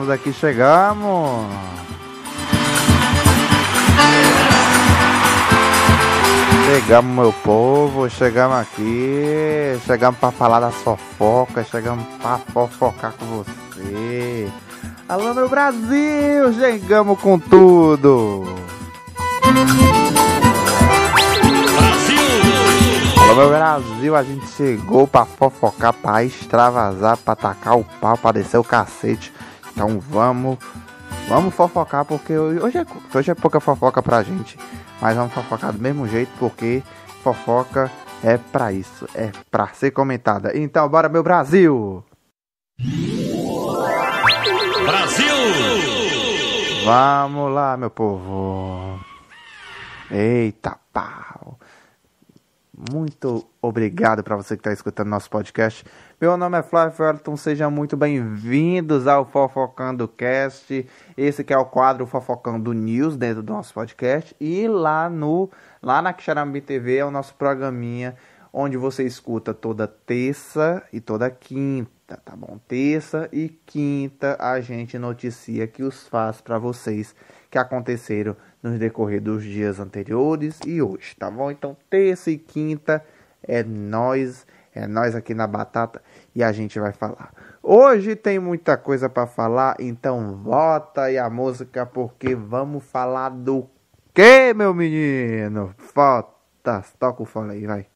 estamos aqui, chegamos. Chegamos meu povo, chegamos aqui, chegamos para falar das fofocas, chegamos para fofocar com você. Alô meu Brasil, chegamos com tudo. Alô meu Brasil, a gente chegou pra fofocar, pra extravasar, pra tacar o pau, pra descer o cacete. Então vamos, vamos fofocar porque hoje, é, hoje é pouca fofoca pra gente. Mas vamos fofocar do mesmo jeito porque fofoca é pra isso, é pra ser comentada. Então bora meu Brasil! Brasil! Vamos lá meu povo! Eita pau! Muito obrigado para você que está escutando nosso podcast. Meu nome é Flávio Wellington, sejam muito bem-vindos ao Fofocando Cast. Esse que é o quadro Fofocando News dentro do nosso podcast. E lá no lá na Xarambi TV é o nosso programinha onde você escuta toda terça e toda quinta, tá bom? Terça e quinta a gente noticia que os faz para vocês que aconteceram no decorrer dos dias anteriores e hoje, tá bom? Então, terça e quinta é nós, é nós aqui na Batata e a gente vai falar. Hoje tem muita coisa para falar, então bota aí a música porque vamos falar do que, meu menino? Falta, toca o fone aí, vai.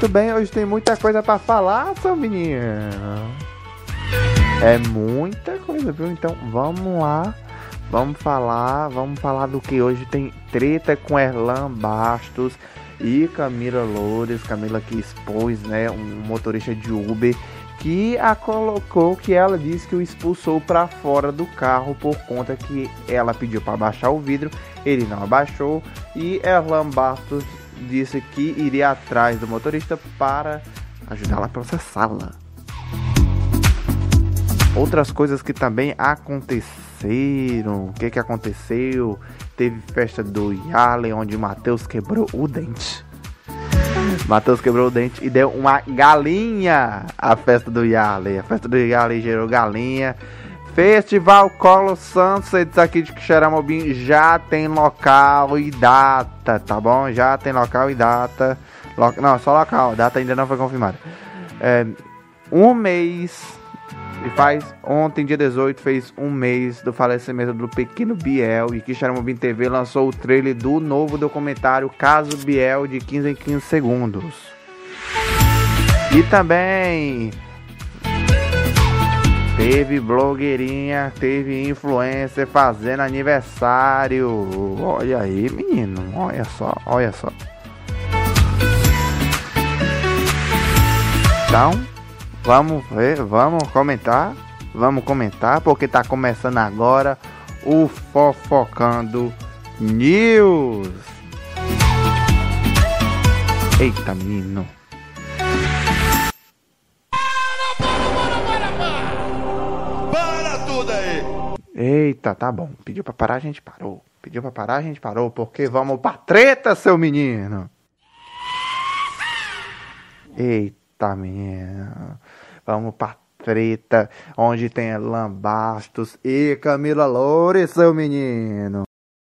Muito bem, hoje tem muita coisa para falar, seu menino. É muita coisa, viu? Então vamos lá. Vamos falar, vamos falar do que hoje tem treta com Erlan Bastos e Camila Loures, Camila que expôs, né, um motorista de Uber que a colocou que ela disse que o expulsou para fora do carro por conta que ela pediu para abaixar o vidro, ele não abaixou e Erlan Bastos disse que iria atrás do motorista para ajudá-la a processá-la. Outras coisas que também aconteceram. O que, que aconteceu? Teve festa do Yale, onde Matheus quebrou o dente. Matheus quebrou o dente e deu uma galinha à festa do Yale. A festa do Yale gerou galinha. Festival Colo Sunsets aqui de Xeramobim já tem local e data, tá bom? Já tem local e data. Lo... Não, só local, data ainda não foi confirmada. É, um mês, e faz ontem, dia 18, fez um mês do falecimento do pequeno Biel. E que Xeramobim TV lançou o trailer do novo documentário Caso Biel de 15 em 15 segundos. E também Teve blogueirinha, teve influencer fazendo aniversário. Olha aí, menino. Olha só, olha só. Então, vamos ver, vamos comentar. Vamos comentar, porque tá começando agora o Fofocando News. Eita, menino. Eita, tá bom. Pediu pra parar, a gente parou. Pediu pra parar, a gente parou. Porque vamos pra treta, seu menino. Eita, menino. Vamos pra treta. Onde tem Elan Bastos e Camila Loures, seu menino.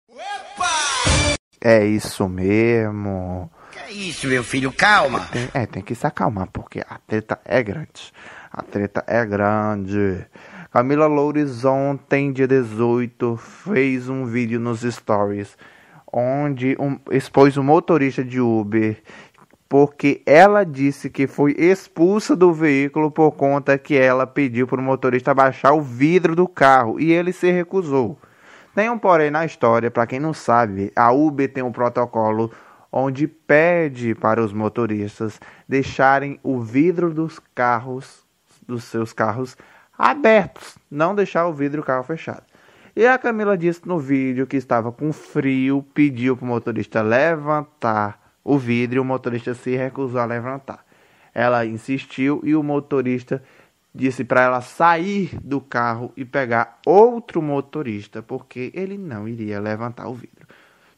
Opa! É isso mesmo. Que é isso, meu filho? Calma. Tem, é, tem que se acalmar, porque a treta é grande. A treta é grande. Camila Loures ontem, dia 18, fez um vídeo nos stories onde um, expôs o um motorista de Uber porque ela disse que foi expulsa do veículo por conta que ela pediu para o motorista baixar o vidro do carro e ele se recusou. Tem um porém na história, para quem não sabe, a Uber tem um protocolo onde pede para os motoristas deixarem o vidro dos carros, dos seus carros, abertos, não deixar o vidro do carro fechado. E a Camila disse no vídeo que estava com frio, pediu para o motorista levantar o vidro e o motorista se recusou a levantar. Ela insistiu e o motorista disse para ela sair do carro e pegar outro motorista, porque ele não iria levantar o vidro.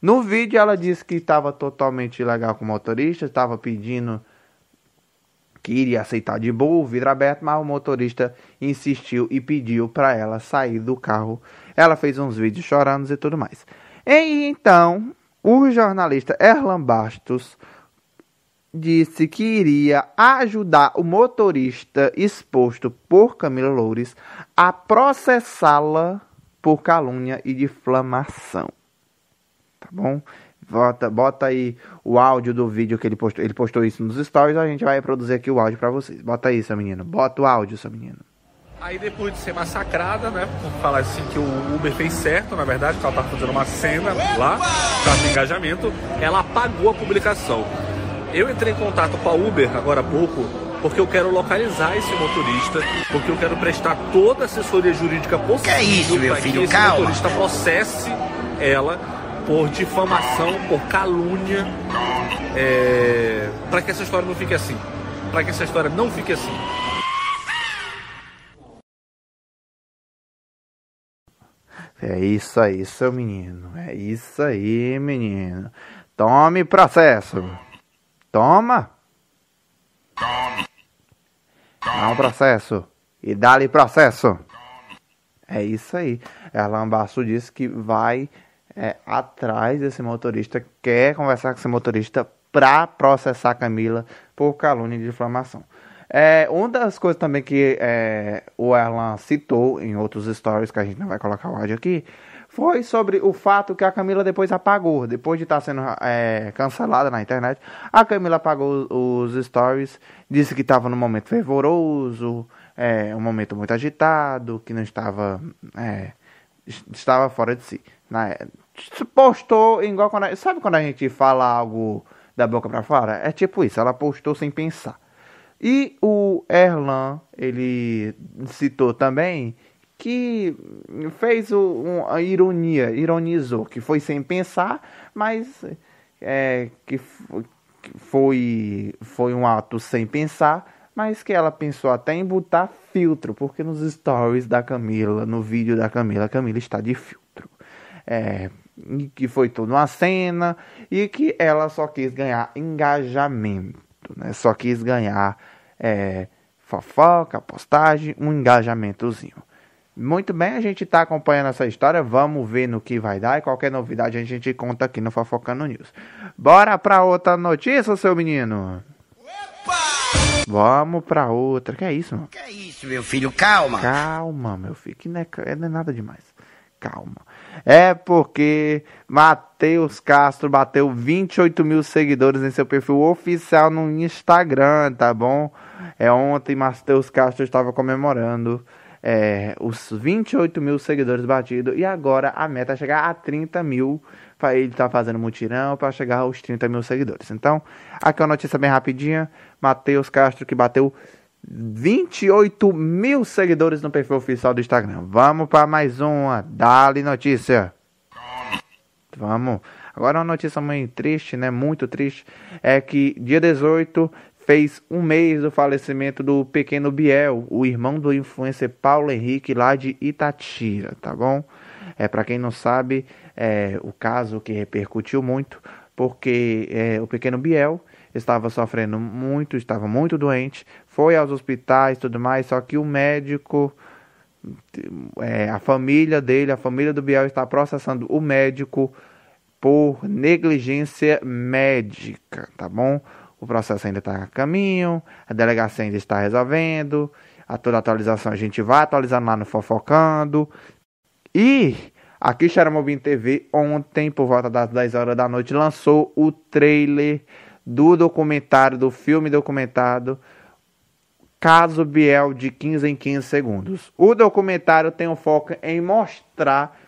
No vídeo ela disse que estava totalmente ilegal com o motorista, estava pedindo que iria aceitar de boa o vidro aberto, mas o motorista insistiu e pediu para ela sair do carro. Ela fez uns vídeos chorando e tudo mais. E então, o jornalista Erlan Bastos disse que iria ajudar o motorista exposto por Camila Loures a processá-la por calúnia e difamação. Tá bom? Bota, bota aí o áudio do vídeo que ele postou. Ele postou isso nos stories, a gente vai reproduzir aqui o áudio para vocês. Bota aí, seu menino. Bota o áudio, seu menino. Aí depois de ser massacrada, né? Vamos falar assim que o Uber fez certo, na verdade, que ela estava fazendo uma cena lá, para engajamento, ela apagou a publicação. Eu entrei em contato com a Uber agora há pouco, porque eu quero localizar esse motorista, porque eu quero prestar toda a assessoria jurídica possível que é isso, meu para que filho? esse Calma. motorista processe ela por difamação, por calúnia, é... para que essa história não fique assim. Para que essa história não fique assim. É isso aí, seu menino. É isso aí, menino. Tome processo. Toma. Dá um processo. E dá-lhe processo. É isso aí. Erlan Basso disse que vai é, atrás desse motorista, quer conversar com esse motorista para processar Camila por calúnia e difamação. É, uma das coisas também que é, o Erlan citou em outros stories, que a gente não vai colocar o áudio aqui, foi sobre o fato que a Camila depois apagou. Depois de estar sendo é, cancelada na internet, a Camila apagou os stories, disse que estava num momento fervoroso, é, um momento muito agitado, que não estava. É, estava fora de si. Na, postou igual quando. A, sabe quando a gente fala algo da boca para fora? É tipo isso, ela postou sem pensar. E o Erlan, ele citou também que fez o, um, a ironia, ironizou, que foi sem pensar, mas é, que foi, foi um ato sem pensar, mas que ela pensou até em botar filtro, porque nos stories da Camila, no vídeo da Camila, a Camila está de filtro. É, que foi toda uma cena e que ela só quis ganhar engajamento, né? Só quis ganhar é, fofoca, postagem, um engajamentozinho. Muito bem, a gente está acompanhando essa história, vamos ver no que vai dar e qualquer novidade a gente conta aqui no Fofocando News. Bora para outra notícia, seu menino? Opa! Vamos para outra. Que é isso, mano? Que é isso, meu filho? Calma. Calma, meu filho, que não é, não é nada demais. Calma. É porque Matheus Castro bateu 28 mil seguidores em seu perfil oficial no Instagram, tá bom? É ontem Matheus Castro estava comemorando é, os 28 mil seguidores batidos e agora a meta é chegar a 30 mil. Ele tá fazendo mutirão para chegar aos 30 mil seguidores. Então, aqui é uma notícia bem rapidinha. Matheus Castro que bateu 28 mil seguidores no perfil oficial do Instagram. Vamos para mais uma. Dali notícia. Vamos. Agora uma notícia muito triste, né? Muito triste. É que dia 18 fez um mês do falecimento do pequeno Biel, o irmão do influencer Paulo Henrique lá de Itatira, tá bom? É para quem não sabe, é o caso que repercutiu muito, porque é, o pequeno Biel estava sofrendo muito, estava muito doente, foi aos hospitais, tudo mais, só que o médico, é, a família dele, a família do Biel está processando o médico por negligência médica, tá bom? O processo ainda está a caminho, a delegacia ainda está resolvendo, a toda atualização a gente vai atualizando lá no Fofocando. E aqui Xaramobim TV, ontem, por volta das 10 horas da noite, lançou o trailer do documentário, do filme documentado Caso Biel de 15 em 15 segundos. O documentário tem um foco em mostrar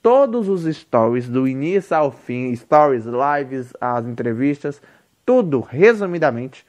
todos os stories, do início ao fim, stories, lives, as entrevistas, tudo resumidamente,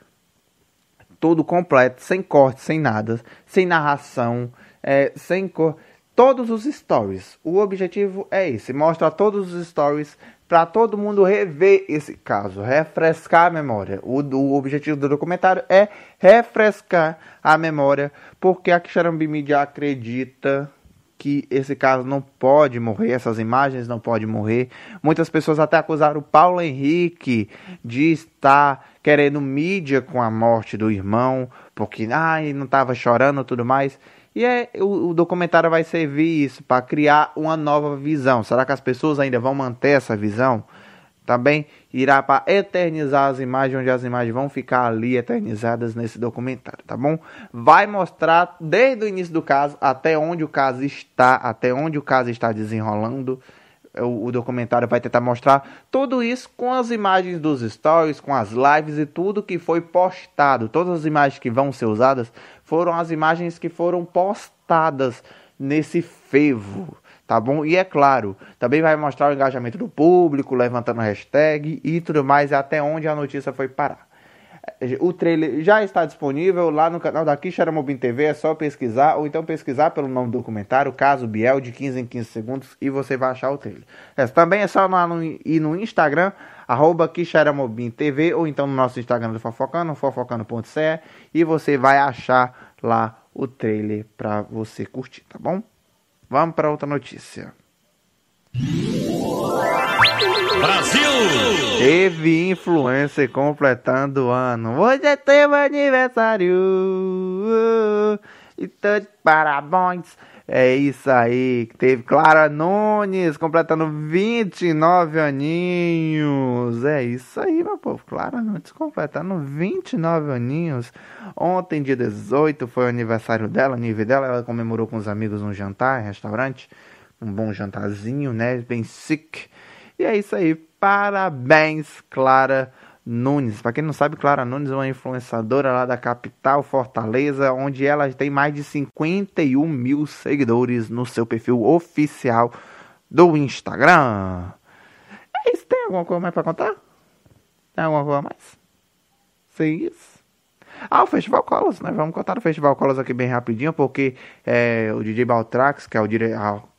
tudo completo, sem corte, sem nada, sem narração, é, sem cor, todos os stories. O objetivo é esse, mostra todos os stories para todo mundo rever esse caso, refrescar a memória. O, o objetivo do documentário é refrescar a memória, porque a Xarambi Media acredita que esse caso não pode morrer, essas imagens não podem morrer. Muitas pessoas até acusaram o Paulo Henrique de estar querendo mídia com a morte do irmão, porque ele não estava chorando e tudo mais. E é, o, o documentário vai servir isso para criar uma nova visão. Será que as pessoas ainda vão manter essa visão? Também irá para eternizar as imagens, onde as imagens vão ficar ali eternizadas nesse documentário, tá bom? Vai mostrar desde o início do caso até onde o caso está, até onde o caso está desenrolando. O, o, documentário vai tentar mostrar tudo isso com as imagens dos stories, com as lives e tudo que foi postado. Todas as imagens que vão ser usadas foram as imagens que foram postadas nesse fervo, tá bom? E é claro, também vai mostrar o engajamento do público, levantando hashtag e tudo mais, até onde a notícia foi parar. O trailer já está disponível lá no canal da Mobin TV, é só pesquisar, ou então pesquisar pelo nome do documentário, Caso Biel, de 15 em 15 segundos, e você vai achar o trailer. É, também é só ir no Instagram, arroba TV, ou então no nosso Instagram do Fofocano, fofocano.ce, e você vai achar lá o trailer para você curtir, tá bom? Vamos para outra notícia. Brasil! Teve influencer completando o ano. Hoje é teu aniversário. Então, parabéns. É isso aí. Teve Clara Nunes completando 29 aninhos. É isso aí, meu povo. Clara Nunes completando 29 aninhos. Ontem, dia 18, foi o aniversário dela, nível dela. Ela comemorou com os amigos um jantar, restaurante. Um bom jantarzinho, né? Bem sick. E é isso aí. Parabéns, Clara Nunes. Para quem não sabe, Clara Nunes é uma influenciadora lá da capital, Fortaleza, onde ela tem mais de 51 mil seguidores no seu perfil oficial do Instagram. É isso. Tem alguma coisa mais para contar? Tem alguma coisa mais? Sim, isso. Ah, o Festival Colos, né? Vamos contar o Festival Colos aqui bem rapidinho, porque é, o DJ Baltrax, que é o dire...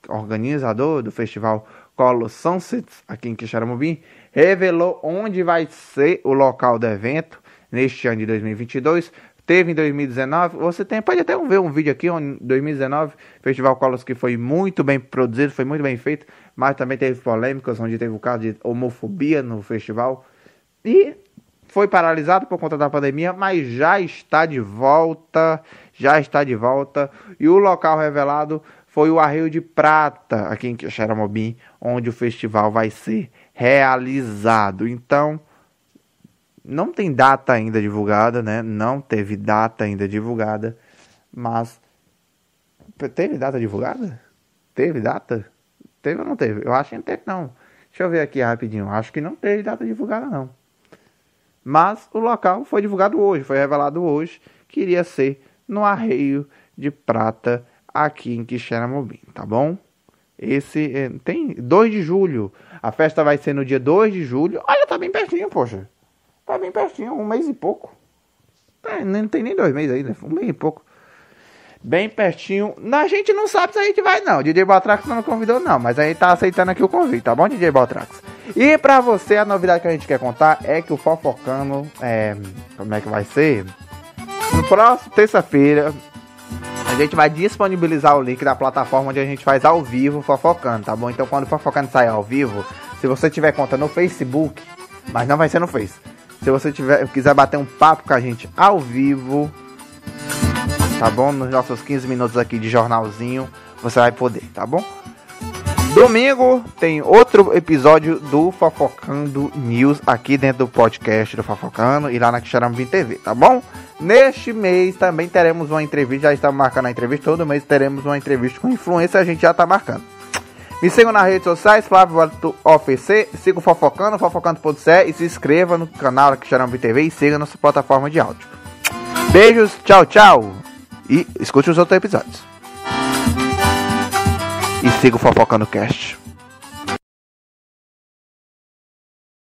organizador do Festival Colo Sunsets, aqui em Quixaramubim, revelou onde vai ser o local do evento neste ano de 2022. Teve em 2019, você tem, pode até ver um vídeo aqui, em 2019, Festival Colos que foi muito bem produzido, foi muito bem feito, mas também teve polêmicas, onde teve o caso de homofobia no festival. E foi paralisado por conta da pandemia, mas já está de volta, já está de volta. E o local revelado foi o Arreio de Prata, aqui em Xeramobim, onde o festival vai ser realizado. Então, não tem data ainda divulgada, né? Não teve data ainda divulgada, mas teve data divulgada? Teve data? Teve ou não teve? Eu acho que não teve não. Deixa eu ver aqui rapidinho. Acho que não teve data divulgada não. Mas o local foi divulgado hoje, foi revelado hoje que iria ser no Arreio de Prata aqui em Quixeramobim, tá bom? Esse é, tem 2 de julho. A festa vai ser no dia 2 de julho. Olha, tá bem pertinho, poxa. Tá bem pertinho, um mês e pouco. É, não tem nem dois meses ainda, um mês e pouco. Bem pertinho. A gente não sabe se a gente vai, não. DJ Baltrax não convidou, não. Mas a gente tá aceitando aqui o convite, tá bom, DJ Baltrax? E pra você, a novidade que a gente quer contar é que o Fofocano. É, como é que vai ser? No próximo terça-feira, gente vai disponibilizar o link da plataforma onde a gente faz ao vivo fofocando, tá bom? Então quando fofocando sair ao vivo, se você tiver conta no Facebook, mas não vai ser no Face. Se você tiver, quiser bater um papo com a gente ao vivo, tá bom? Nos nossos 15 minutos aqui de jornalzinho, você vai poder, tá bom? Domingo tem outro episódio do Fofocando News aqui dentro do podcast do Fofocando e lá na Quixarambi TV, tá bom? Neste mês também teremos uma entrevista, já estamos marcando a entrevista, todo mês teremos uma entrevista com influência, a gente já está marcando. Me sigam nas redes sociais, Flávio OFC, siga o Fofocando, fofocando.ce e se inscreva no canal aqui Xarambi TV e siga nossa plataforma de áudio. Beijos, tchau, tchau e escute os outros episódios. E siga o Fofocando Cast.